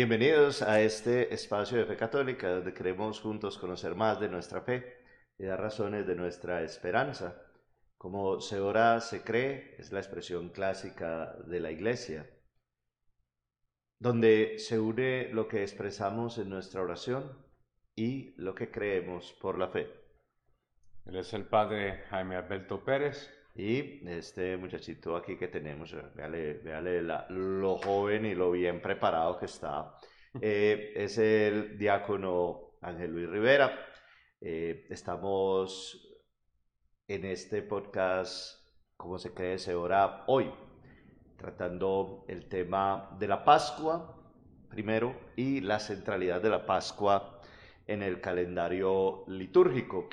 Bienvenidos a este espacio de fe católica donde queremos juntos conocer más de nuestra fe y dar razones de nuestra esperanza. Como se ora, se cree, es la expresión clásica de la iglesia, donde se une lo que expresamos en nuestra oración y lo que creemos por la fe. Él es el padre Jaime Alberto Pérez. Y este muchachito aquí que tenemos, véale, véale lo joven y lo bien preparado que está, eh, es el diácono Ángel Luis Rivera. Eh, estamos en este podcast, como se cree, se ora hoy, tratando el tema de la Pascua primero y la centralidad de la Pascua en el calendario litúrgico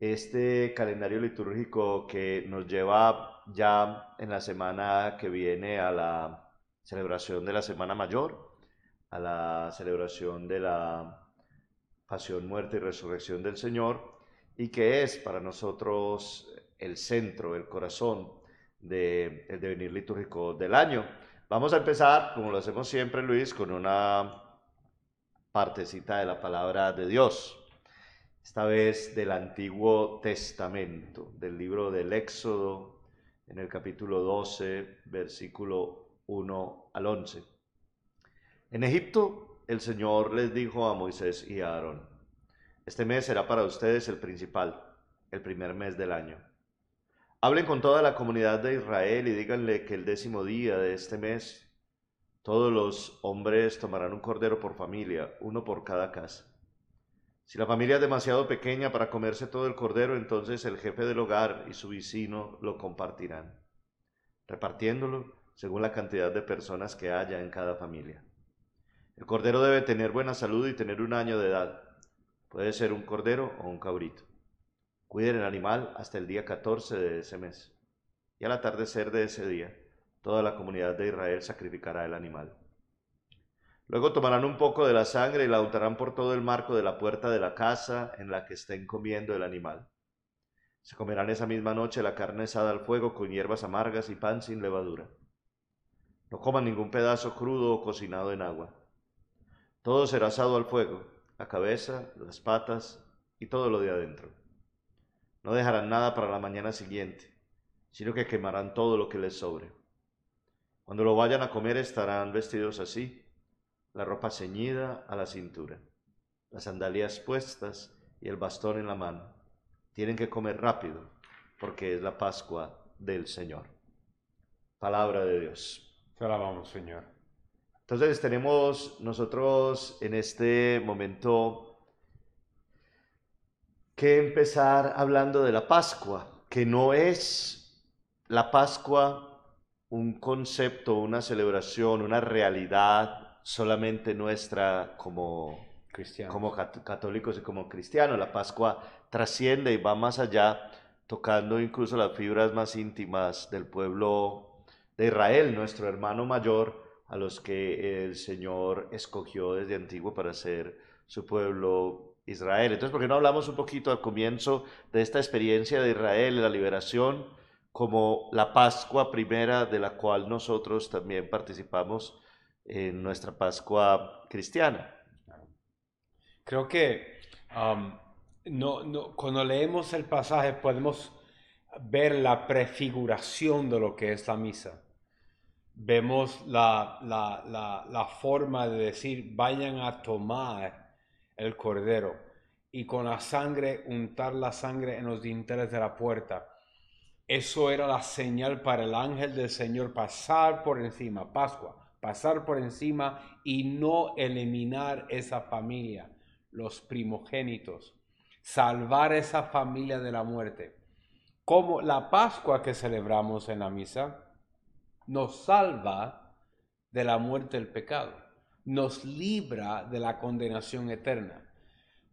este calendario litúrgico que nos lleva ya en la semana que viene a la celebración de la Semana Mayor, a la celebración de la pasión, muerte y resurrección del Señor, y que es para nosotros el centro, el corazón del de devenir litúrgico del año. Vamos a empezar, como lo hacemos siempre, Luis, con una partecita de la palabra de Dios esta vez del Antiguo Testamento, del libro del Éxodo, en el capítulo 12, versículo 1 al 11. En Egipto el Señor les dijo a Moisés y a Aarón, este mes será para ustedes el principal, el primer mes del año. Hablen con toda la comunidad de Israel y díganle que el décimo día de este mes todos los hombres tomarán un cordero por familia, uno por cada casa. Si la familia es demasiado pequeña para comerse todo el cordero, entonces el jefe del hogar y su vecino lo compartirán, repartiéndolo según la cantidad de personas que haya en cada familia. El cordero debe tener buena salud y tener un año de edad. Puede ser un cordero o un cabrito. Cuiden el animal hasta el día 14 de ese mes. Y al atardecer de ese día, toda la comunidad de Israel sacrificará el animal. Luego tomarán un poco de la sangre y la untarán por todo el marco de la puerta de la casa en la que estén comiendo el animal. Se comerán esa misma noche la carne asada al fuego con hierbas amargas y pan sin levadura. No coman ningún pedazo crudo o cocinado en agua. Todo será asado al fuego, la cabeza, las patas y todo lo de adentro. No dejarán nada para la mañana siguiente, sino que quemarán todo lo que les sobre. Cuando lo vayan a comer estarán vestidos así la ropa ceñida a la cintura, las sandalias puestas y el bastón en la mano. Tienen que comer rápido porque es la Pascua del Señor. Palabra de Dios. Te alabamos, Señor. Entonces tenemos nosotros en este momento que empezar hablando de la Pascua, que no es la Pascua un concepto, una celebración, una realidad solamente nuestra como, como católicos y como cristianos. La Pascua trasciende y va más allá, tocando incluso las fibras más íntimas del pueblo de Israel, nuestro hermano mayor, a los que el Señor escogió desde antiguo para ser su pueblo Israel. Entonces, ¿por qué no hablamos un poquito al comienzo de esta experiencia de Israel, la liberación, como la Pascua primera de la cual nosotros también participamos en nuestra Pascua cristiana. Creo que um, no, no, cuando leemos el pasaje podemos ver la prefiguración de lo que es la misa. Vemos la, la, la, la forma de decir, vayan a tomar el cordero y con la sangre, untar la sangre en los dinteles de la puerta. Eso era la señal para el ángel del Señor pasar por encima, Pascua, pasar por encima y no eliminar esa familia, los primogénitos, salvar esa familia de la muerte. Como la Pascua que celebramos en la misa nos salva de la muerte del pecado, nos libra de la condenación eterna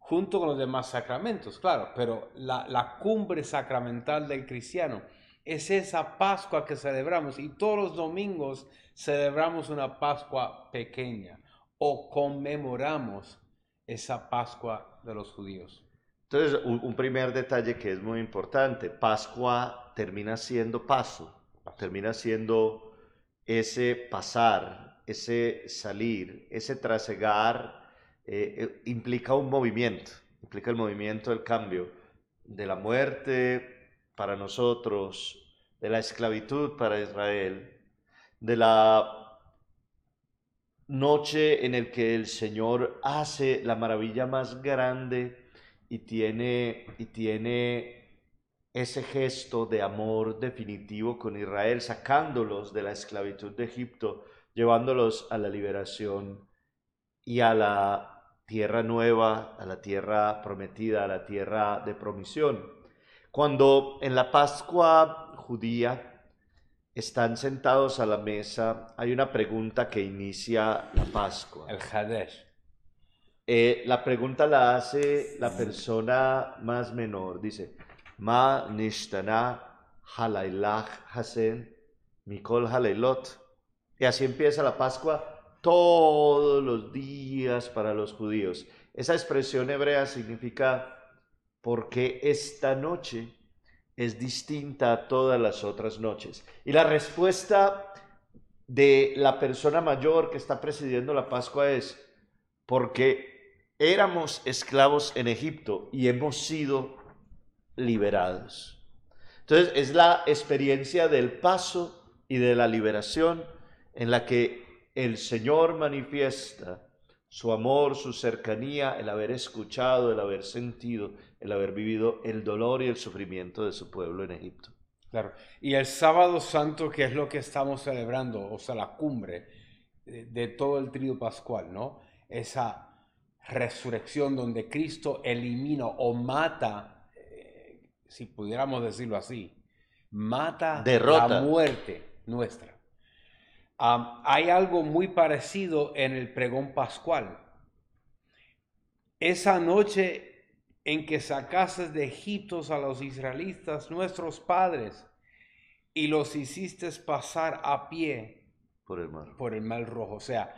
junto con los demás sacramentos, claro, pero la, la, cumbre sacramental del cristiano es esa Pascua que celebramos y todos los domingos celebramos una Pascua pequeña o conmemoramos esa Pascua de los judíos. Entonces, un, primer detalle que es muy importante, Pascua termina siendo paso, termina siendo ese pasar ese salir, ese trasegar, eh, eh, implica un movimiento, implica el movimiento del cambio, de la muerte para nosotros, de la esclavitud para Israel, de la noche en el que el Señor hace la maravilla más grande y tiene, y tiene ese gesto de amor definitivo con Israel, sacándolos de la esclavitud de Egipto, llevándolos a la liberación y a la tierra nueva, a la tierra prometida, a la tierra de promisión. Cuando en la Pascua judía están sentados a la mesa, hay una pregunta que inicia la Pascua. El Hadesh. Eh, la pregunta la hace la persona más menor. Dice, Ma nishtana halailach hasen mikol halailot. Y así empieza la Pascua todos los días para los judíos. Esa expresión hebrea significa porque esta noche es distinta a todas las otras noches. Y la respuesta de la persona mayor que está presidiendo la Pascua es porque éramos esclavos en Egipto y hemos sido liberados. Entonces es la experiencia del paso y de la liberación en la que el Señor manifiesta su amor, su cercanía, el haber escuchado, el haber sentido, el haber vivido el dolor y el sufrimiento de su pueblo en Egipto. Claro. Y el sábado santo, que es lo que estamos celebrando, o sea, la cumbre de, todo el trío pascual, ¿no? Esa resurrección donde Cristo elimina o mata, eh, si pudiéramos decirlo así, mata la muerte nuestra hay algo muy parecido en el pregón pascual. Esa noche en que sacaste de Egipto a los israelitas, nuestros padres, y los hiciste pasar a pie por el mar, por el mar rojo. O sea,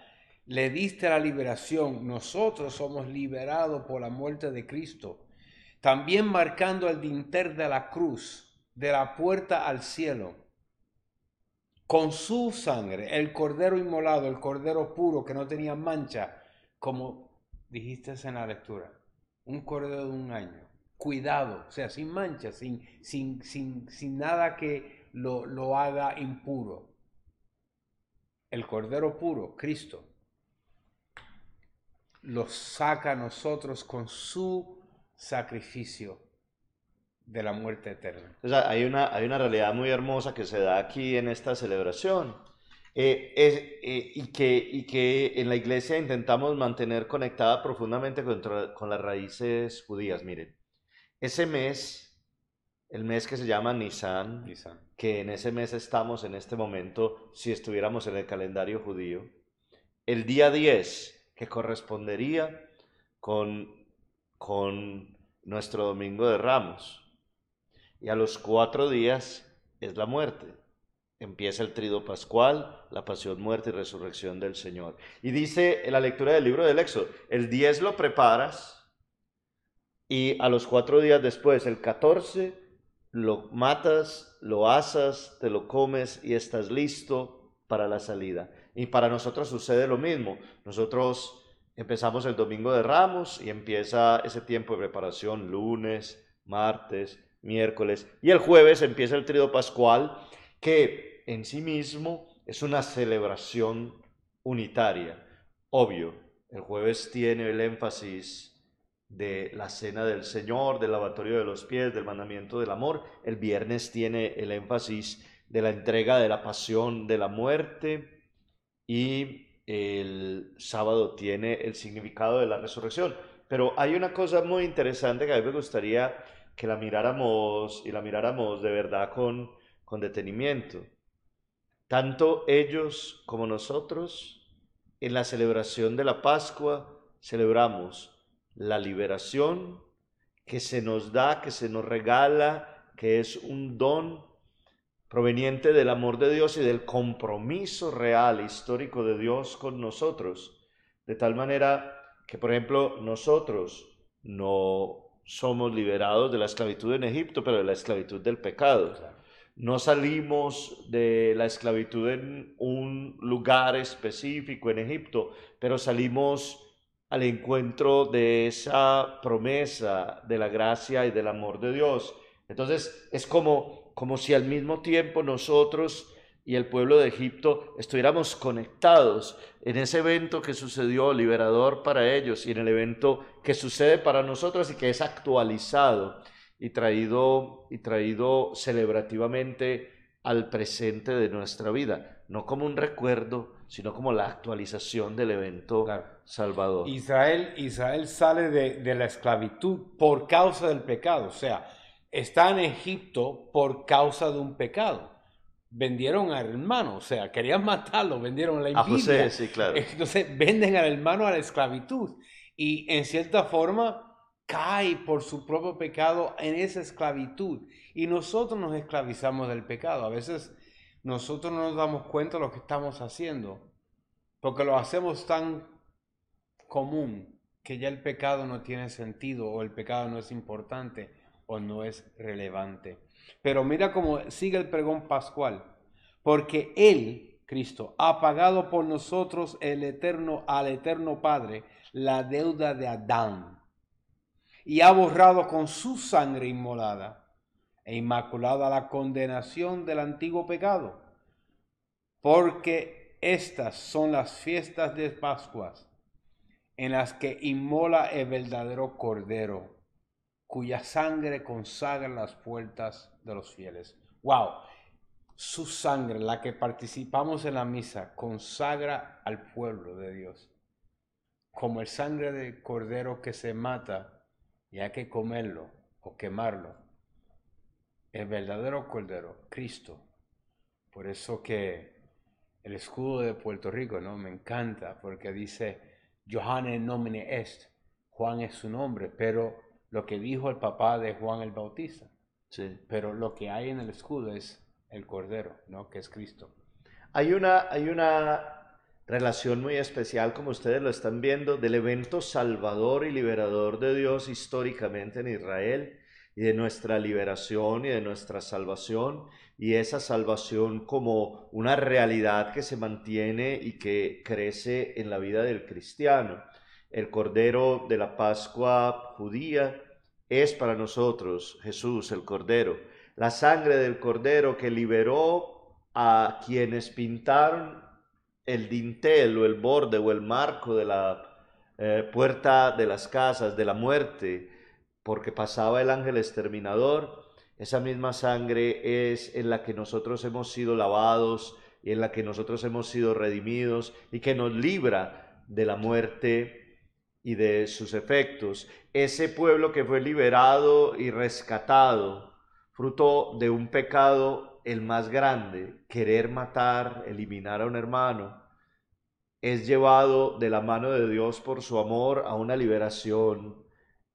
le diste la liberación. Nosotros somos liberados por la muerte de Cristo. También marcando el dinter de la cruz, de la puerta al cielo con su sangre, el cordero inmolado, el cordero puro que no tenía mancha, como dijiste en la lectura, un cordero de un año, cuidado, o sea, sin mancha, sin, sin, sin, sin nada que lo, lo haga impuro. El cordero puro, Cristo, lo saca a nosotros con su sacrificio de la muerte eterna. hay, una, hay una realidad muy hermosa que se da aquí en esta celebración eh, eh, y, que, y que en la iglesia intentamos mantener conectada profundamente con, con las raíces judías. Miren, ese mes, el mes que se llama Nisan, que en ese mes estamos en este momento, si estuviéramos en el calendario judío, el día 10, que correspondería con, con nuestro domingo de Ramos y a los cuatro días es la muerte. Empieza el trido pascual, la pasión, muerte y resurrección del Señor. Y dice en la lectura del libro del Éxodo, el 10 lo preparas y a los cuatro días después, el 14, lo matas, lo asas, te lo comes y estás listo para la salida. Y para nosotros sucede lo mismo. Nosotros empezamos el domingo de Ramos y empieza ese tiempo de preparación lunes, martes, miércoles y el jueves empieza el trío pascual que en sí mismo es una celebración unitaria. Obvio, el jueves tiene el énfasis de la cena del Señor, del lavatorio de los pies, del mandamiento del amor. El viernes tiene el énfasis de la entrega de la pasión, de la muerte. Y el sábado tiene el significado de la resurrección. Pero hay una cosa muy interesante que a mí me gustaría que la miráramos y la miráramos de verdad con, con detenimiento. Tanto ellos como nosotros, en la celebración de la Pascua, celebramos la liberación que se nos da, que se nos regala, que es un don proveniente del amor de Dios y del compromiso real, histórico de Dios con nosotros. De tal manera que, por ejemplo, nosotros no somos liberados de la esclavitud en Egipto, pero de la esclavitud del pecado. no salimos de la esclavitud en un lugar específico en Egipto, pero salimos al encuentro de esa promesa de la gracia y del amor de Dios. Entonces es como, como si al mismo tiempo nosotros y el pueblo de Egipto estuviéramos conectados en ese evento que sucedió liberador para ellos y en el evento que sucede para nosotros y que es actualizado y traído, y traído celebrativamente al presente de nuestra vida, no como un recuerdo, sino como la actualización del evento salvador. Israel, Israel sale de, de la esclavitud por causa del pecado, o sea, está en Egipto por causa de un pecado vendieron al hermano, o sea, querían matarlo, vendieron la envidia. sí, claro. Entonces venden al hermano a la esclavitud y en cierta forma cae por su propio pecado en esa esclavitud y nosotros nos esclavizamos del pecado. A veces nosotros no nos damos cuenta de lo que estamos haciendo porque lo hacemos tan común que ya el pecado no tiene sentido o el pecado no es importante o no es relevante. Pero mira cómo sigue el pregón pascual. Porque Él, Cristo, ha pagado por nosotros el eterno, al eterno Padre la deuda de Adán. Y ha borrado con su sangre inmolada e inmaculada la condenación del antiguo pecado. Porque estas son las fiestas de Pascuas en las que inmola el verdadero Cordero cuya sangre consagra las puertas de los fieles. ¡Wow! Su sangre, la que participamos en la misa, consagra al pueblo de Dios. Como el sangre de cordero que se mata y hay que comerlo o quemarlo. El verdadero cordero, Cristo. Por eso que el escudo de Puerto Rico, ¿no? Me encanta porque dice, Johanne nomine est. Juan es su nombre, pero lo que dijo el papá de Juan el Bautista. Sí. Pero lo que hay en el escudo es el Cordero, ¿no? Que es Cristo. Hay una, hay una relación muy especial, como ustedes lo están viendo, del evento salvador y liberador de Dios históricamente en Israel y de nuestra liberación y de nuestra salvación y esa salvación como una realidad que se mantiene y que crece en la vida del cristiano. El Cordero de la Pascua judía es para nosotros Jesús, el Cordero. La sangre del Cordero que liberó a quienes pintaron el dintel o el borde o el marco de la eh, puerta de las casas de la muerte, porque pasaba el ángel exterminador. Esa misma sangre es en la que nosotros hemos sido lavados y en la que nosotros hemos sido redimidos y que nos libra de la muerte y de sus efectos. Ese pueblo que fue liberado y rescatado, fruto de un pecado el más grande, querer matar, eliminar a un hermano, es llevado de la mano de Dios por su amor a una liberación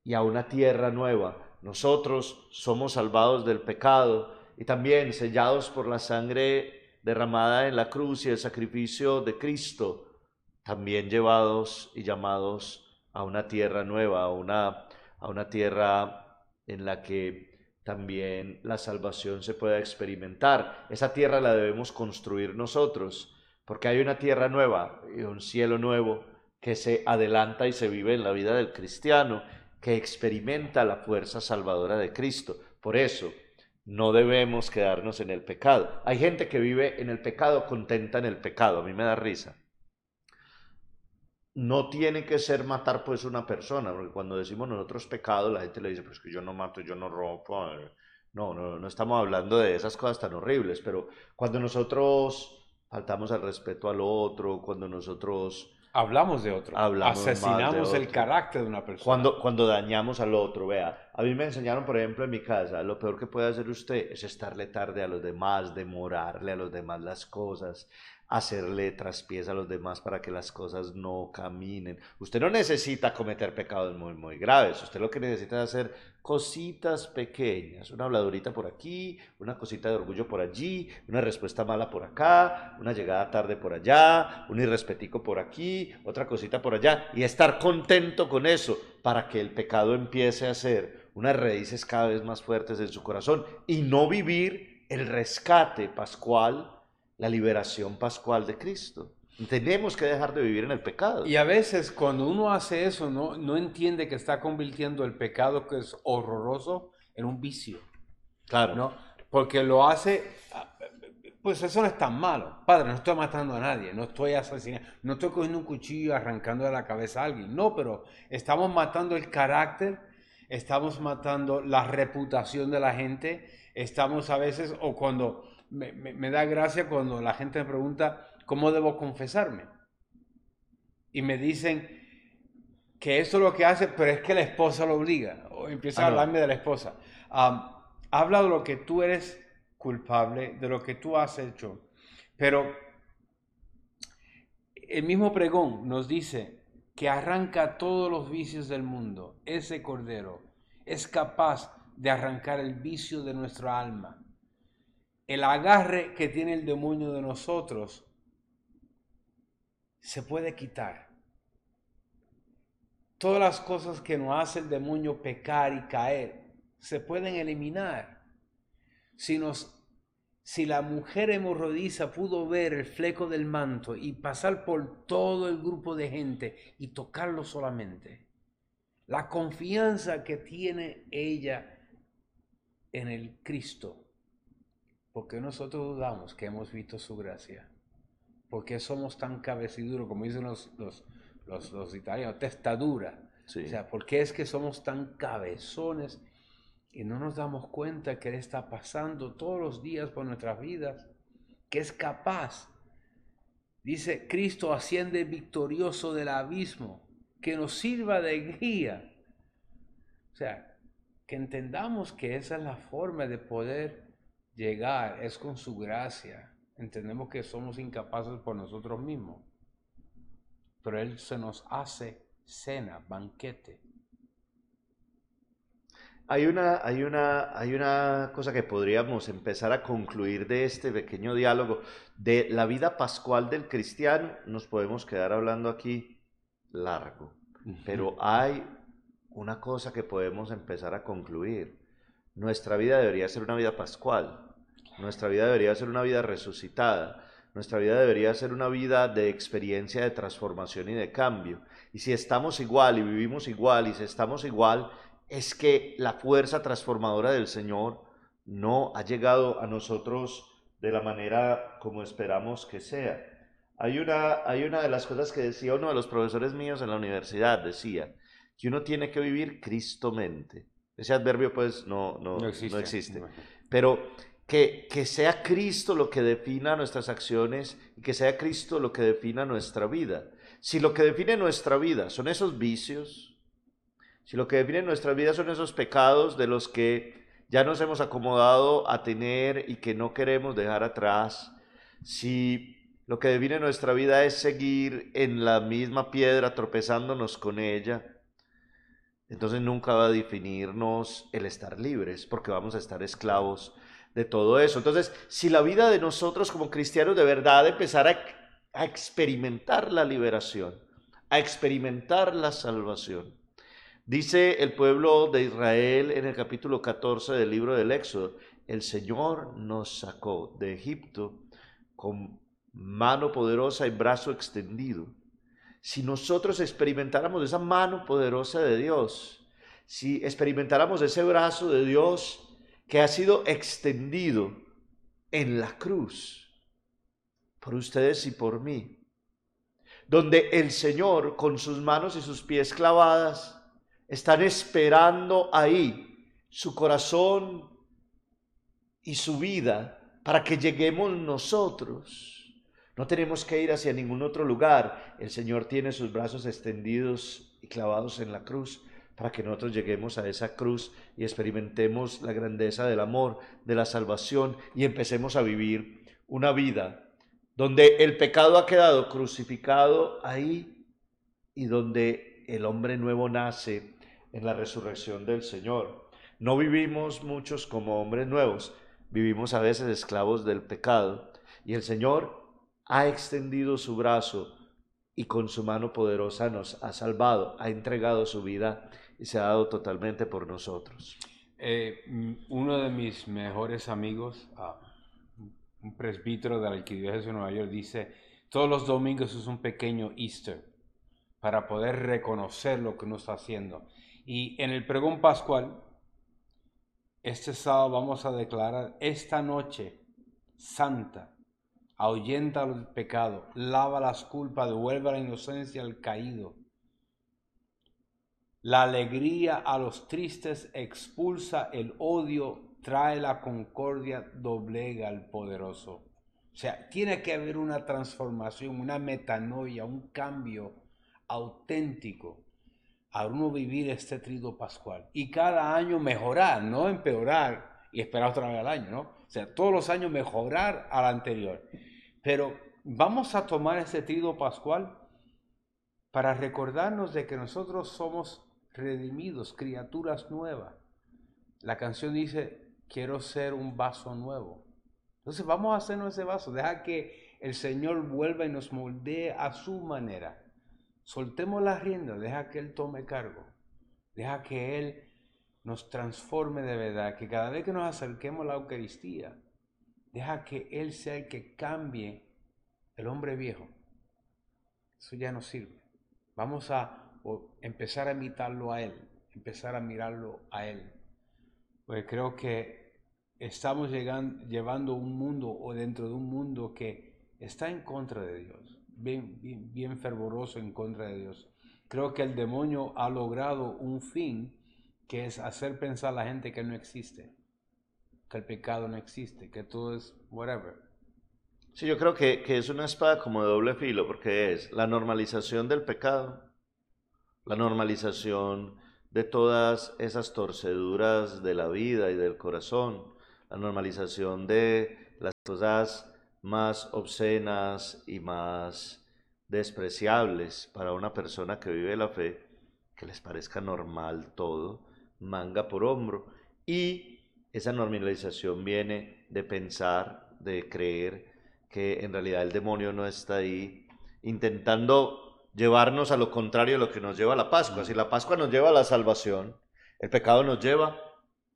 y a una tierra nueva. Nosotros somos salvados del pecado y también sellados por la sangre derramada en la cruz y el sacrificio de Cristo, también llevados y llamados a una tierra nueva, a una, a una tierra en la que también la salvación se pueda experimentar. Esa tierra la debemos construir nosotros, porque hay una tierra nueva y un cielo nuevo que se adelanta y se vive en la vida del cristiano, que experimenta la fuerza salvadora de Cristo. Por eso, no debemos quedarnos en el pecado. Hay gente que vive en el pecado contenta en el pecado, a mí me da risa no tiene que ser matar pues una persona, porque cuando decimos nosotros pecado, la gente le dice, pues que yo no mato, yo no rompo. No, no, no estamos hablando de esas cosas tan horribles, pero cuando nosotros faltamos al respeto al otro, cuando nosotros... Hablamos de otro. Asesinamos el carácter de una persona. Cuando, cuando dañamos al otro, vea. A mí me enseñaron, por ejemplo, en mi casa, lo peor que puede hacer usted es estarle tarde a los demás, demorarle a los demás las cosas, hacerle traspiés a los demás para que las cosas no caminen. Usted no necesita cometer pecados muy, muy graves. Usted lo que necesita es hacer cositas pequeñas. Una habladurita por aquí, una cosita de orgullo por allí, una respuesta mala por acá, una llegada tarde por allá, un irrespetico por aquí, otra cosita por allá. Y estar contento con eso para que el pecado empiece a hacer unas raíces cada vez más fuertes en su corazón y no vivir el rescate pascual, la liberación pascual de Cristo. Tenemos que dejar de vivir en el pecado. Y a veces cuando uno hace eso, no, no entiende que está convirtiendo el pecado que es horroroso en un vicio. Claro. ¿no? Porque lo hace, pues eso no es tan malo. Padre, no estoy matando a nadie, no estoy asesinando, no estoy cogiendo un cuchillo y arrancando de la cabeza a alguien. No, pero estamos matando el carácter, estamos matando la reputación de la gente, estamos a veces, o cuando me, me da gracia cuando la gente me pregunta, ¿cómo debo confesarme? Y me dicen que eso es lo que hace, pero es que la esposa lo obliga. O empieza a ah, hablarme de la esposa. habla de lo que tú eres culpable, de lo que tú has hecho. Pero el mismo pregón nos dice que arranca todos los vicios del mundo. Ese cordero es capaz de arrancar el vicio de nuestra alma. El agarre que tiene el demonio de nosotros se puede quitar. Todas las cosas que nos hace el demonio pecar y caer se pueden eliminar. Si, nos, si la mujer hemorroidiza pudo ver el fleco del manto y pasar por todo el grupo de gente y tocarlo solamente, la confianza que tiene ella en el Cristo, porque nosotros dudamos que hemos visto su gracia. ¿Por qué somos tan cabeciduros, como dicen los, los, los, italianos, testadura? O sea, ¿por qué es que somos tan cabezones y no nos damos cuenta que Él está pasando todos los días por nuestras vidas? Que es capaz. Dice, Cristo asciende victorioso del abismo, que nos sirva de guía. O sea, que entendamos que esa es la forma de poder llegar, es con su gracia entendemos que somos incapaces por nosotros mismos. Pero Él se nos hace cena, banquete. Hay una, hay, una, hay una cosa que podríamos empezar a concluir de este pequeño diálogo. De la vida pascual del cristiano nos podemos quedar hablando aquí largo. Pero hay una cosa que podemos empezar a concluir. Nuestra vida debería ser una vida pascual. Nuestra vida debería ser una vida resucitada. Nuestra vida debería ser una vida de experiencia de transformación y de cambio. Y si estamos igual y vivimos igual y si estamos igual, es que la fuerza transformadora del Señor no ha llegado a nosotros de la manera como esperamos que sea. Hay una, hay una de las cosas que decía uno de los profesores míos en la universidad, decía que uno tiene que vivir cristomente. Ese adverbio pues no, no, no existe. No existe. Pero que, sea Cristo lo que defina nuestras acciones y que sea Cristo lo que defina nuestra vida. Si lo que define nuestra vida son esos vicios, si lo que define nuestra vida son esos pecados de los que ya nos hemos acomodado a tener y que no queremos dejar atrás, si lo que define nuestra vida es seguir en la misma piedra tropezándonos con ella, entonces nunca va a definirnos el estar libres, porque vamos a estar esclavos de todo eso. Entonces, si la vida de nosotros como cristianos de verdad empezara a, experimentar la liberación, a experimentar la salvación, dice el pueblo de Israel en el capítulo 14 del libro del Éxodo, el Señor nos sacó de Egipto con mano poderosa y brazo extendido. Si nosotros experimentáramos esa mano poderosa de Dios, si experimentáramos ese brazo de Dios, que ha sido extendido en la cruz por ustedes y por mí, donde el Señor con sus manos y sus pies clavadas están esperando ahí su corazón y su vida para que lleguemos nosotros. No tenemos que ir hacia ningún otro lugar. El Señor tiene sus brazos extendidos y clavados en la cruz para que nosotros lleguemos a esa cruz y experimentemos la grandeza del amor, de la salvación y empecemos a vivir una vida donde el pecado ha quedado crucificado ahí y donde el hombre nuevo nace en la resurrección del Señor. No vivimos muchos como hombres nuevos, vivimos a veces esclavos del pecado y el Señor ha extendido su brazo y con su mano poderosa nos ha salvado, ha entregado su vida se ha dado totalmente por nosotros. Eh, uno de mis mejores amigos, ah, un presbítero de la Arquidiócesis de Nueva York, dice, todos los domingos es un pequeño Easter para poder reconocer lo que uno está haciendo. Y en el pregón pascual, este sábado vamos a declarar esta noche santa, ahuyenta el pecado, lava las culpas, devuelve la inocencia al caído. La alegría a los tristes expulsa el odio, trae la concordia, doblega al poderoso. O sea, tiene que haber una transformación, una metanoia, un cambio auténtico a uno vivir este trido pascual. Y cada año mejorar, no empeorar y esperar otra vez al año, ¿no? O sea, todos los años mejorar al anterior. Pero vamos a tomar este trido pascual para recordarnos de que nosotros somos redimidos, criaturas nuevas. La canción dice, quiero ser un vaso nuevo. Entonces vamos a hacernos ese vaso, deja que el Señor vuelva y nos moldee a su manera. Soltemos la rienda, deja que Él tome cargo, deja que Él nos transforme de verdad, que cada vez que nos acerquemos a la Eucaristía, deja que Él sea el que cambie el hombre viejo. Eso ya no sirve. Vamos a empezar a imitarlo a Él, empezar a mirarlo a Él. Pues creo que estamos llegando, llevando un mundo o dentro de un mundo que está en contra de Dios bien, bien, fervoroso en contra de Dios. Creo que el demonio ha logrado un fin que es hacer pensar a la gente que no existe, que el pecado no existe, que todo es whatever. Sí, yo creo que, que, es una espada como de doble filo, porque es la normalización del pecado, la normalización de todas esas torceduras de la vida y del corazón, la normalización de las cosas más obscenas y más despreciables para una persona que vive la fe, que les parezca normal todo, manga por hombro. Y esa normalización viene de pensar, de creer que en realidad el demonio no está ahí intentando llevarnos a lo contrario de lo que nos lleva a la Pascua. Si la Pascua nos lleva a la salvación, el pecado nos lleva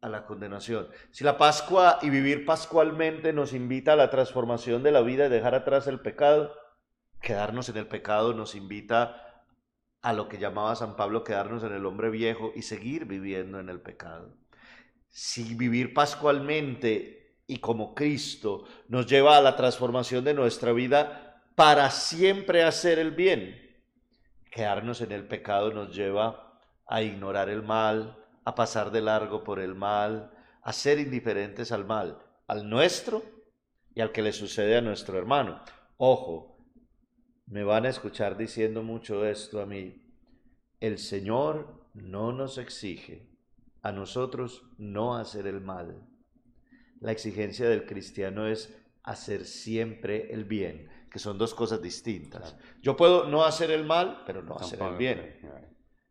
a la condenación. Si la Pascua y vivir pascualmente nos invita a la transformación de la vida y dejar atrás el pecado, quedarnos en el pecado nos invita a lo que llamaba San Pablo quedarnos en el hombre viejo y seguir viviendo en el pecado. Si vivir pascualmente y como Cristo nos lleva a la transformación de nuestra vida para siempre hacer el bien, quedarnos en el pecado nos lleva a ignorar el mal, a pasar de largo por el mal, a ser indiferentes al mal, al nuestro y al que le sucede a nuestro hermano. Ojo, me van a escuchar diciendo mucho esto a mí. El Señor no nos exige a nosotros no hacer el mal. La exigencia del cristiano es hacer siempre el bien, que son dos cosas distintas. Yo puedo no hacer el mal, pero no hacer el bien.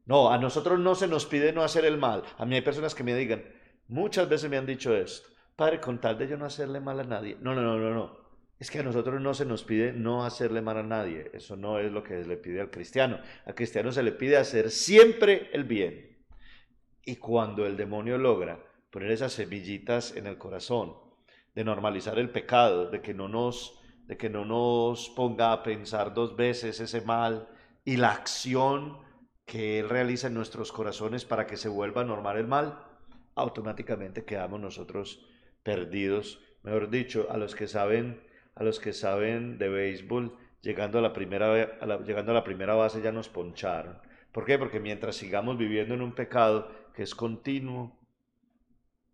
No, a nosotros no se nos pide no hacer el mal. A mí hay personas que me digan, muchas veces me han dicho esto, Padre, con tal de yo no hacerle mal a nadie. No, no, no, no, no. Es que a nosotros no se nos pide no hacerle mal a nadie. Eso no es lo que se le pide al cristiano. Al cristiano se le pide hacer siempre el bien. Y cuando el demonio logra poner esas semillitas en el corazón, de normalizar el pecado, de que no nos, de que no nos ponga a pensar dos veces ese mal y la acción que Él realiza en nuestros corazones para que se vuelva normal el mal, automáticamente quedamos nosotros perdidos. Mejor dicho, a los que saben, a los que saben de béisbol, llegando a la primera, llegando a la primera base ya nos poncharon. ¿Por qué? Porque mientras sigamos viviendo en un pecado que es continuo,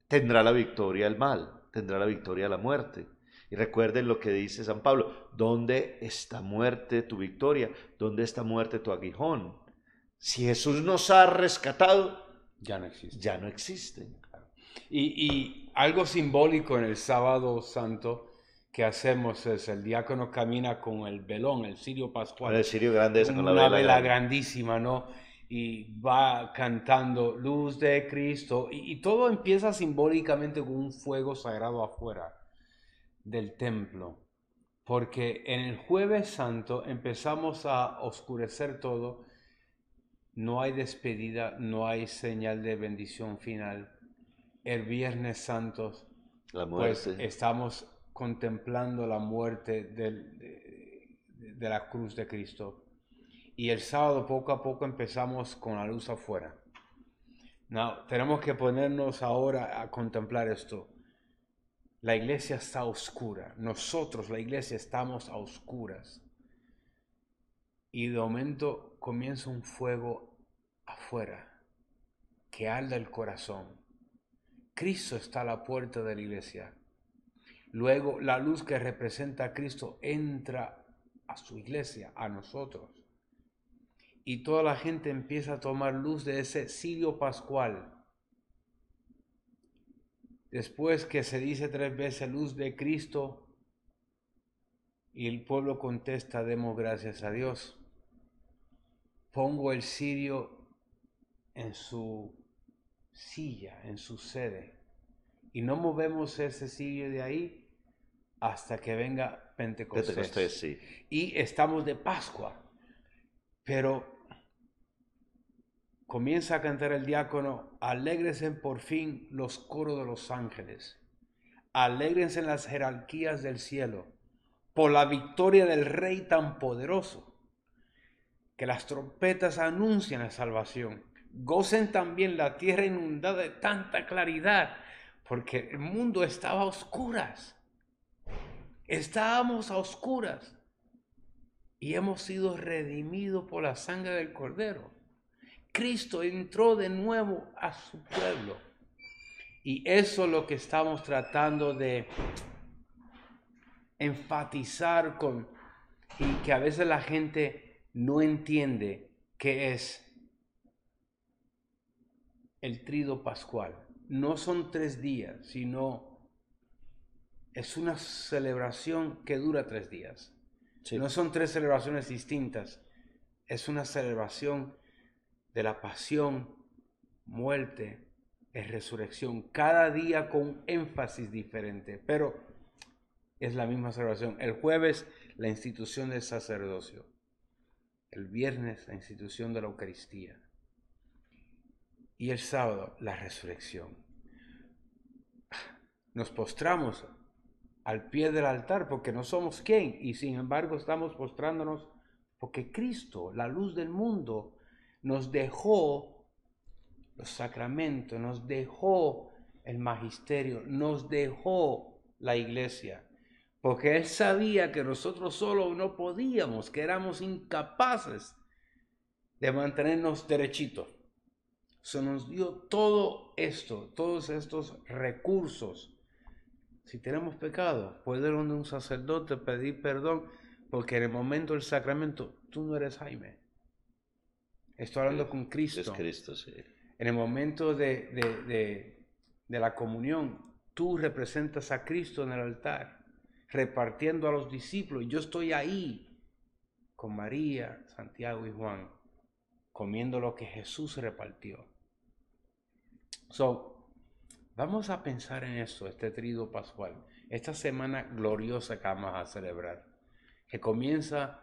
tendrá la victoria el mal, tendrá la victoria la muerte. Y recuerden lo que dice San Pablo, ¿dónde está muerte tu victoria? ¿Dónde está muerte tu aguijón? Si Jesús nos ha rescatado, ya no existe. Ya no existe. Y, algo simbólico en el sábado santo que hacemos es el diácono camina con el velón, el cirio pascual. El cirio grande, con una vela, grandísima, ¿no? Y va cantando luz de Cristo. Y, y todo empieza simbólicamente con un fuego sagrado afuera del templo. Porque en el jueves santo empezamos a oscurecer todo no hay despedida, no hay señal de bendición final. el Viernes Santo, La pues estamos contemplando la muerte del- de, de la cruz de Cristo. Y el sábado poco a poco empezamos con la luz afuera. Now, tenemos que ponernos ahora a contemplar esto. La iglesia está oscura. Nosotros, la iglesia, estamos a oscuras. Y de momento comienza un fuego afuera que arda el corazón. Cristo está a la puerta de la iglesia. Luego la luz que representa a Cristo entra a su iglesia, a nosotros. Y toda la gente empieza a tomar luz de ese cirio pascual. Después que se dice tres veces luz de Cristo y el pueblo contesta, demos gracias a Dios. Pongo el cirio en su silla, en su sede. Y no movemos ese cirio de ahí hasta que venga Pentecostés. Pentecostés, sí. Y estamos de Pascua. Pero comienza a cantar el diácono, alégrense por fin los coros de los ángeles, alégrense en las jerarquías del cielo, por la victoria del Rey tan poderoso, que las trompetas anuncian la salvación, gocen también la tierra inundada de tanta claridad, porque el mundo estaba a oscuras, estábamos a oscuras. Y hemos sido redimidos por la sangre del Cordero. Cristo entró de nuevo a su pueblo. Y eso es lo que estamos tratando de enfatizar con, y que a veces la gente no entiende qué es el trido pascual. No son tres días, sino es una celebración que dura tres días. Sí. No son tres celebraciones distintas. Es una celebración de la pasión, muerte resurrección. Cada día con énfasis diferente, pero es la misma celebración. El jueves, la institución del sacerdocio. El viernes, la institución de la Eucaristía. Y el sábado, la resurrección. Nos postramos al pie del altar porque no somos quién y sin embargo estamos postrándonos porque Cristo, la luz del mundo, nos dejó los sacramentos, nos dejó el magisterio, nos dejó la iglesia, porque Él sabía que nosotros solo no podíamos, que éramos incapaces de mantenernos derechitos. Se nos dio todo esto, todos estos recursos si tenemos pecado, puede ir donde un sacerdote pedir perdón, porque en el momento del sacramento tú no eres Jaime. Estoy hablando con Cristo. Es Cristo, sí. En el momento de, de, de, de la comunión, tú representas a Cristo en el altar, repartiendo a los discípulos. Yo estoy ahí con María, Santiago y Juan, comiendo lo que Jesús repartió. So, Vamos a pensar en eso, este trido pascual, esta semana gloriosa que vamos a celebrar, que comienza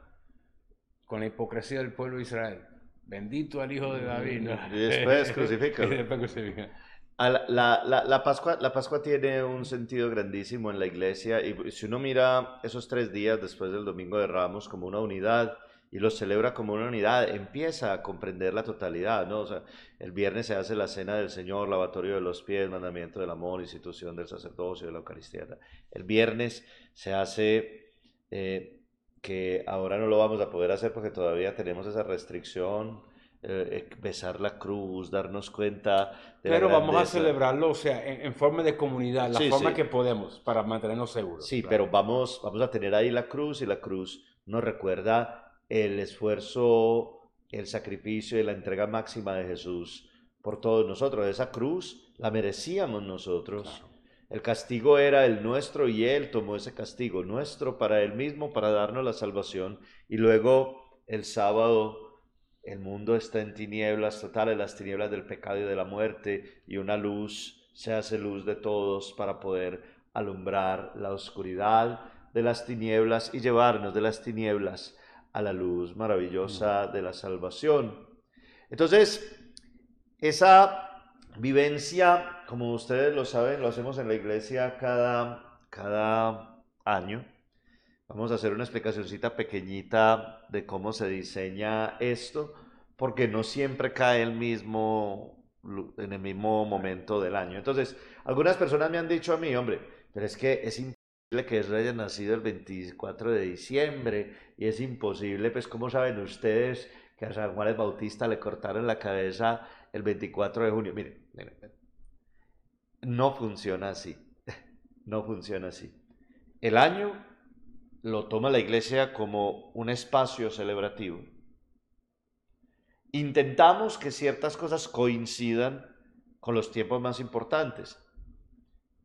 con la hipocresía del pueblo de Israel. Bendito al Hijo de David. ¿no? Y después crucifícalo. Y después la, la, la Pascua, la Pascua tiene un sentido grandísimo en la iglesia y si uno mira esos tres días después del Domingo de Ramos como una unidad y los celebra como una unidad, empieza a comprender la totalidad, ¿no? O sea, el viernes se hace la cena del Señor, lavatorio de los pies, mandamiento del amor, institución del sacerdocio, de la Eucaristía. El viernes se hace, eh, que ahora no lo vamos a poder hacer porque todavía tenemos esa restricción, eh, besar la cruz, darnos cuenta de la Pero vamos a celebrarlo, o sea, en, en forma de comunidad, la Sí, forma sí. que podemos para mantenernos seguros. Sí, claro. pero vamos, vamos a tener ahí la cruz y la cruz nos recuerda el esfuerzo, el sacrificio y la entrega máxima de Jesús por todos nosotros. Esa cruz la merecíamos nosotros. Claro. El castigo era el nuestro y Él tomó ese castigo nuestro para Él mismo, para darnos la salvación. Y luego el sábado el mundo está en tinieblas totales, las tinieblas del pecado y de la muerte, y una luz se hace luz de todos para poder alumbrar la oscuridad de las tinieblas y llevarnos de las tinieblas a la luz maravillosa de la salvación. Entonces, esa Vivencia, como ustedes lo saben, lo hacemos en la iglesia cada, cada año. Vamos a hacer una explicacióncita pequeñita de cómo se diseña esto, porque no siempre cae el mismo, en el mismo momento del año. Entonces, algunas personas me han dicho a mí, hombre, pero es que es imposible que Israel haya nacido el 24 de diciembre y es imposible, pues, ¿cómo saben ustedes que a San Juan Bautista le cortaron la cabeza el 24 de junio? Miren, miren, no funciona así, no funciona así. El año lo toma la iglesia como un espacio celebrativo. Intentamos que ciertas cosas coincidan con los tiempos más importantes,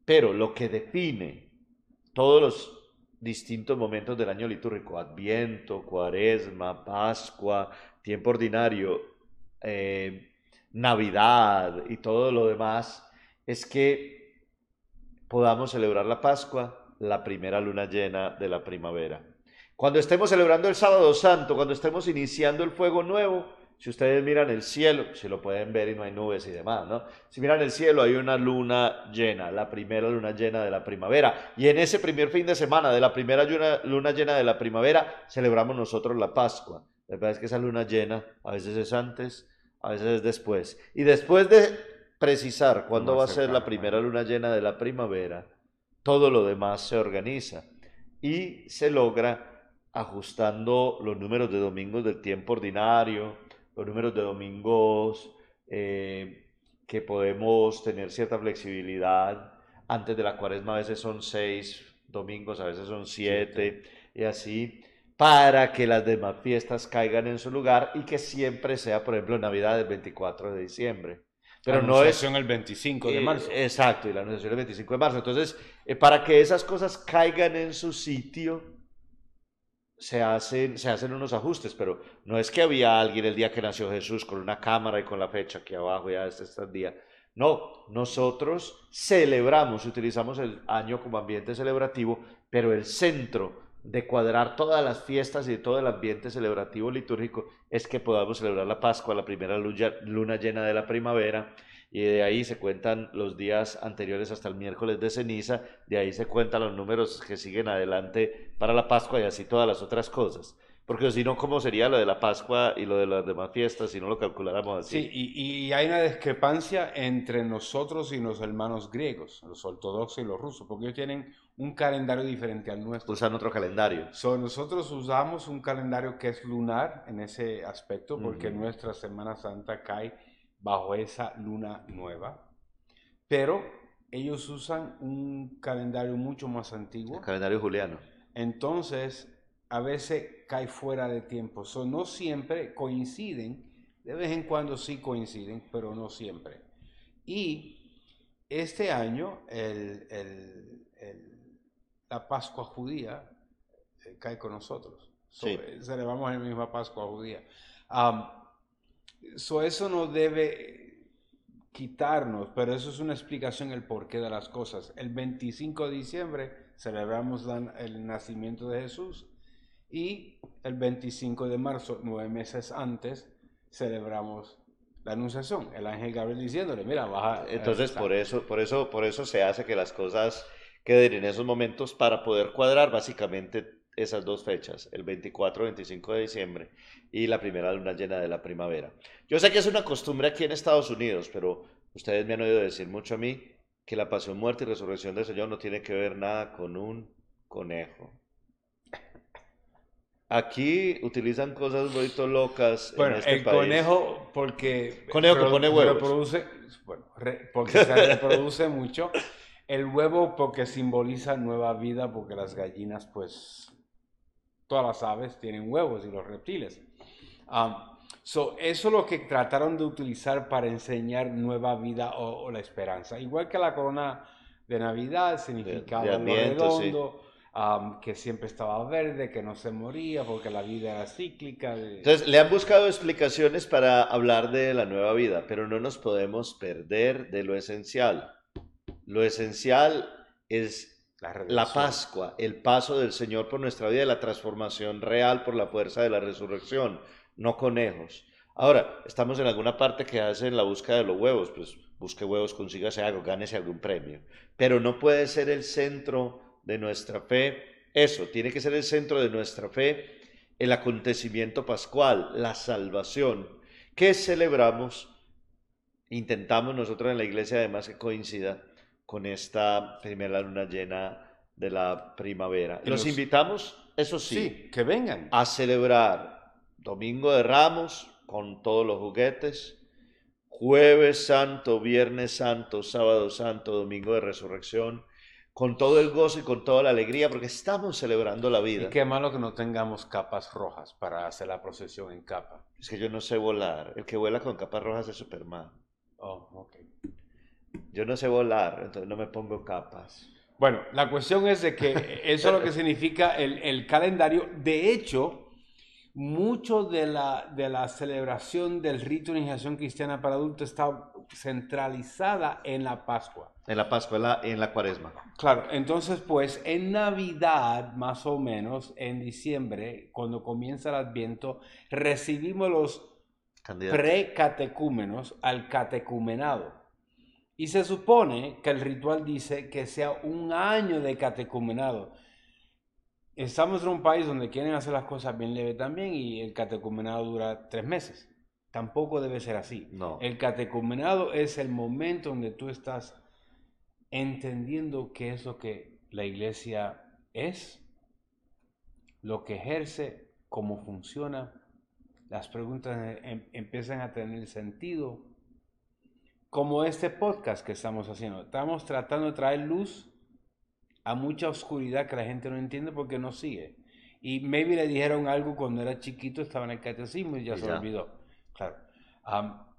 pero lo que define todos los distintos momentos del año litúrgico, Adviento, Cuaresma, Pascua, tiempo ordinario, eh, Navidad y todo lo demás, es que podamos celebrar la Pascua la primera luna llena de la primavera. Cuando estemos celebrando el sábado santo, cuando estemos iniciando el fuego nuevo, si ustedes miran el cielo, si lo pueden ver y no hay nubes y demás, ¿no? Si miran el cielo hay una luna llena, la primera luna llena de la primavera. Y en ese primer fin de semana de la primera luna, luna llena de la primavera, celebramos nosotros la Pascua. La verdad es que esa luna llena a veces es antes, a veces es después. Y después de precisar cuándo va a ser la primera luna llena de la primavera, todo lo demás se organiza y se logra ajustando los números de domingos del tiempo ordinario, los números de domingos eh, que podemos tener cierta flexibilidad. Antes de la cuaresma a veces son seis domingos, a veces son siete, y así, para que las demás fiestas caigan en su lugar y que siempre sea, por ejemplo, Navidad el 24 de diciembre. Pero la no es el 25 de marzo. exacto, y la anunciación el 25 de marzo. Entonces, eh, para que esas cosas caigan en su sitio, se hacen, se hacen unos ajustes, pero no es que había alguien el día que nació Jesús con una cámara y con la fecha aquí abajo, ya este es el día. No, nosotros celebramos, utilizamos el año como ambiente celebrativo, pero el centro de cuadrar todas las fiestas y todo el ambiente celebrativo litúrgico es que podamos celebrar la Pascua, la primera luna llena de la primavera, y de ahí se cuentan los días anteriores hasta el miércoles de ceniza, de ahí se cuentan los números que siguen adelante para la Pascua y así todas las otras cosas. Porque si no, ¿cómo sería lo de la Pascua y lo de las demás fiestas si no lo calculáramos así? Sí, y, y, hay una discrepancia entre nosotros y los hermanos griegos, los ortodoxos y los rusos, porque ellos tienen un calendario diferente al nuestro. Usan otro calendario. So, nosotros usamos un calendario que es lunar en ese aspecto, porque nuestra Semana Santa cae bajo esa luna nueva. Pero ellos usan un calendario mucho más antiguo. El calendario juliano. Entonces, a veces cae fuera de tiempo. So, no siempre coinciden. De vez en cuando sí coinciden, pero no siempre. Y este año, el, el, el la Pascua judía eh, cae con nosotros. sí. Celebramos la misma Pascua judía. eso no debe quitarnos, pero eso es una explicación el porqué de las cosas. El 25 de diciembre celebramos el nacimiento de Jesús y el 25 de marzo, nueve meses antes, celebramos la anunciación, el ángel Gabriel diciéndole, mira, baja. Entonces, por eso, por eso, por eso se hace que las cosas queden en esos momentos para poder cuadrar básicamente esas dos fechas, el 24-25 de diciembre y la primera luna llena de la primavera. Yo sé que es una costumbre aquí en Estados Unidos, pero ustedes me han oído decir mucho a mí que la pasión, muerte y resurrección del Señor no tiene que ver nada con un conejo. Aquí utilizan cosas muy locas. Bueno, este el conejo, porque. Conejo que pone huevos. Reproduce, bueno, porque se reproduce mucho. El huevo porque simboliza nueva vida, porque las gallinas, pues, todas las aves tienen huevos y los reptiles. so, eso es lo que trataron de utilizar para enseñar nueva vida o, la esperanza. Igual que la corona de Navidad significaba lo redondo, que siempre estaba verde, que no se moría porque la vida era cíclica. Entonces, le han buscado explicaciones para hablar de la nueva vida, pero no nos podemos perder de lo esencial. Lo esencial es la, Pascua, el paso del Señor por nuestra vida, la transformación real por la fuerza de la resurrección, no conejos. Ahora, estamos en alguna parte que hacen la búsqueda de los huevos, pues busque huevos, consígase algo, gánese algún premio. Pero no puede ser el centro de nuestra fe. Eso, tiene que ser el centro de nuestra fe, el acontecimiento pascual, la salvación, que celebramos, intentamos nosotros en la iglesia además que coincida con esta primera luna llena de la primavera. Los, invitamos, eso sí, que vengan. A celebrar Domingo de Ramos con todos los juguetes, Jueves Santo, Viernes Santo, Sábado Santo, Domingo de Resurrección, con todo el gozo y con toda la alegría, porque estamos celebrando la vida. Y qué malo que no tengamos capas rojas para hacer la procesión en capa. Es que yo no sé volar. El que vuela con capas rojas es Superman. Oh, ok. Yo no sé volar, entonces no me pongo capas. Bueno, la cuestión es de que eso es lo que significa el, el calendario. De hecho, mucho de la, de la celebración del rito de iniciación cristiana para adultos está centralizada en la Pascua. En la Pascua, en la, en la cuaresma. Claro, entonces pues en Navidad, más o menos, en diciembre, cuando comienza el Adviento, recibimos los precatecúmenos al catecumenado. Y se supone que el ritual dice que sea un año de catecumenado estamos en un país donde quieren hacer las cosas bien leve también y el catecumenado dura tres meses. Tampoco debe ser así. No. El catecumenado es el momento donde tú estás entendiendo qué es lo que la iglesia es, lo que ejerce, cómo funciona. Las preguntas em, empiezan a tener sentido. Como este podcast que estamos haciendo. Estamos tratando de traer luz a mucha oscuridad que la gente no entiende porque no sigue. Y maybe le dijeron algo cuando era chiquito, estaba en el catecismo y ya, se olvidó. Claro.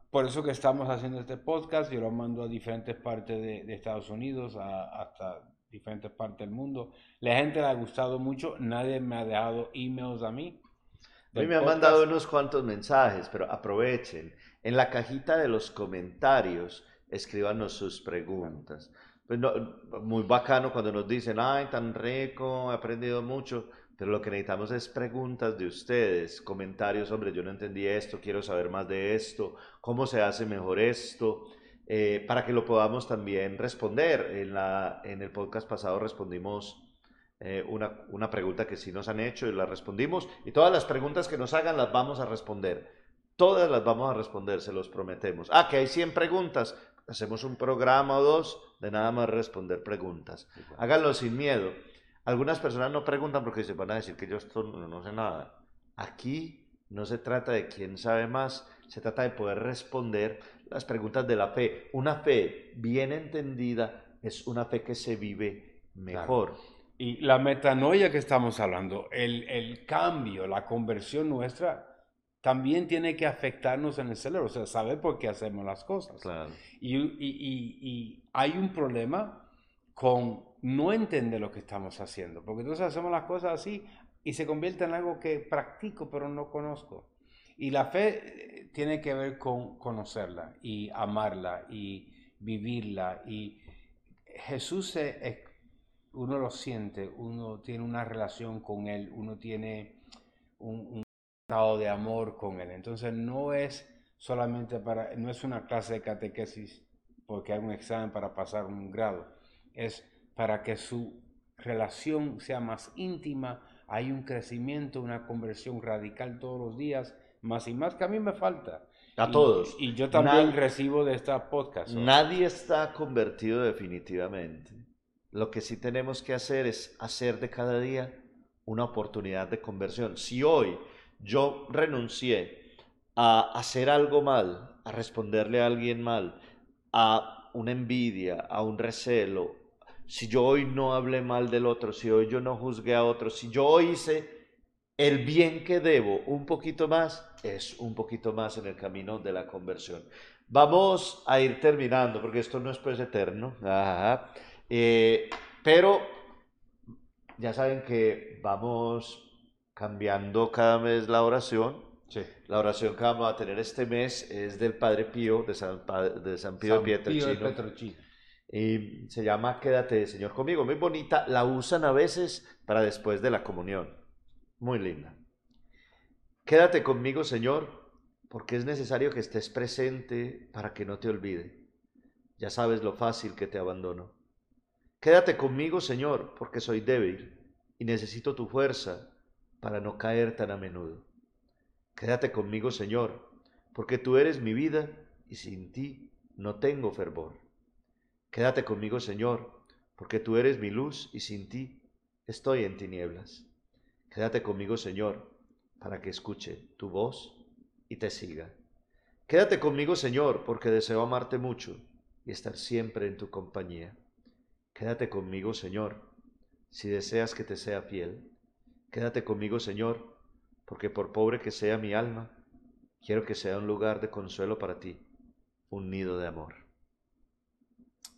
por eso que estamos haciendo este podcast, yo lo mando a diferentes partes de, Estados Unidos, hasta diferentes partes del mundo. La gente le ha gustado mucho, nadie me ha dejado emails a mí. A mí me han mandado unos cuantos mensajes, pero aprovechen. En la cajita de los comentarios, escríbanos sus preguntas. Pues muy bacano cuando nos dicen, ay, tan rico, he aprendido mucho, pero lo que necesitamos es preguntas de ustedes, comentarios, hombre, yo no entendí esto, quiero saber más de esto, cómo se hace mejor esto, eh, para que lo podamos también responder. En, la, en el podcast pasado respondimos eh, una, una pregunta que sí nos han hecho y la respondimos, y todas las preguntas que nos hagan las vamos a responder. Todas las vamos a responder, se los prometemos. Ah, que hay 100 preguntas hacemos un programa o dos de nada más responder preguntas. Háganlo sin miedo. Algunas personas no preguntan porque se van a decir que yo esto no, sé nada. Aquí no se trata de quién sabe más, se trata de poder responder las preguntas de la fe. Una fe bien entendida es una fe que se vive mejor. Y la metanoia que estamos hablando, el, el cambio, la conversión nuestra, también tiene que afectarnos en el cerebro, o sea, saber por qué hacemos las cosas. Y, y, hay un problema con no entender lo que estamos haciendo, porque entonces hacemos las cosas así y se convierte en algo que practico pero no conozco. Y la fe eh, tiene que ver con conocerla y amarla y vivirla. Y Jesús, uno lo siente, uno tiene una relación con Él, uno tiene un estado de amor con Él. Entonces no es solamente para, no es una clase de catequesis porque hay un examen para pasar un grado, es para que su relación sea más íntima, hay un crecimiento, una conversión radical todos los días, más y más que a mí me falta. A todos. Y yo también recibo de esta podcast. Nadie está convertido definitivamente. Lo que sí tenemos que hacer es hacer de cada día una oportunidad de conversión. Si hoy yo renuncié a hacer algo mal, a responderle a alguien mal, a una envidia, a un recelo, si yo hoy no hablé mal del otro, si hoy yo no juzgué a otro, si yo hice el bien que debo un poquito más, es un poquito más en el camino de la conversión. Vamos a ir terminando, porque esto no es pues eterno, eh, pero ya saben que vamos cambiando cada mes la oración. Sí. La oración que vamos a tener este mes es del Padre Pío, de San, de San Pío, de Pietrelcino. Se llama Quédate, Señor, conmigo. Muy bonita. La usan a veces para después de la comunión. Muy linda. Quédate conmigo, Señor, porque es necesario que estés presente para que no te olvide. Ya sabes lo fácil que te abandono. Quédate conmigo, Señor, porque soy débil y necesito tu fuerza para no caer tan a menudo. Quédate conmigo, Señor, porque tú eres mi vida y sin ti no tengo fervor. Quédate conmigo, Señor, porque tú eres mi luz y sin ti estoy en tinieblas. Quédate conmigo, Señor, para que escuche tu voz y te siga. Quédate conmigo, Señor, porque deseo amarte mucho y estar siempre en tu compañía. Quédate conmigo, Señor, si deseas que te sea fiel. Quédate conmigo, Señor, porque por pobre que sea mi alma, quiero que sea un lugar de consuelo para ti, un nido de amor.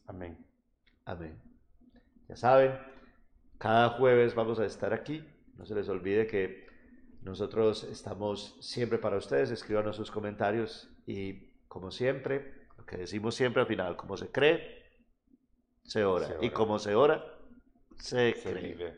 Amén. Amén. Ya saben, cada jueves vamos a estar aquí. No se les olvide que nosotros estamos siempre para ustedes, escríbanos sus comentarios y como siempre, lo que decimos siempre al final, como se cree, se ora. Y como se ora, se, cree.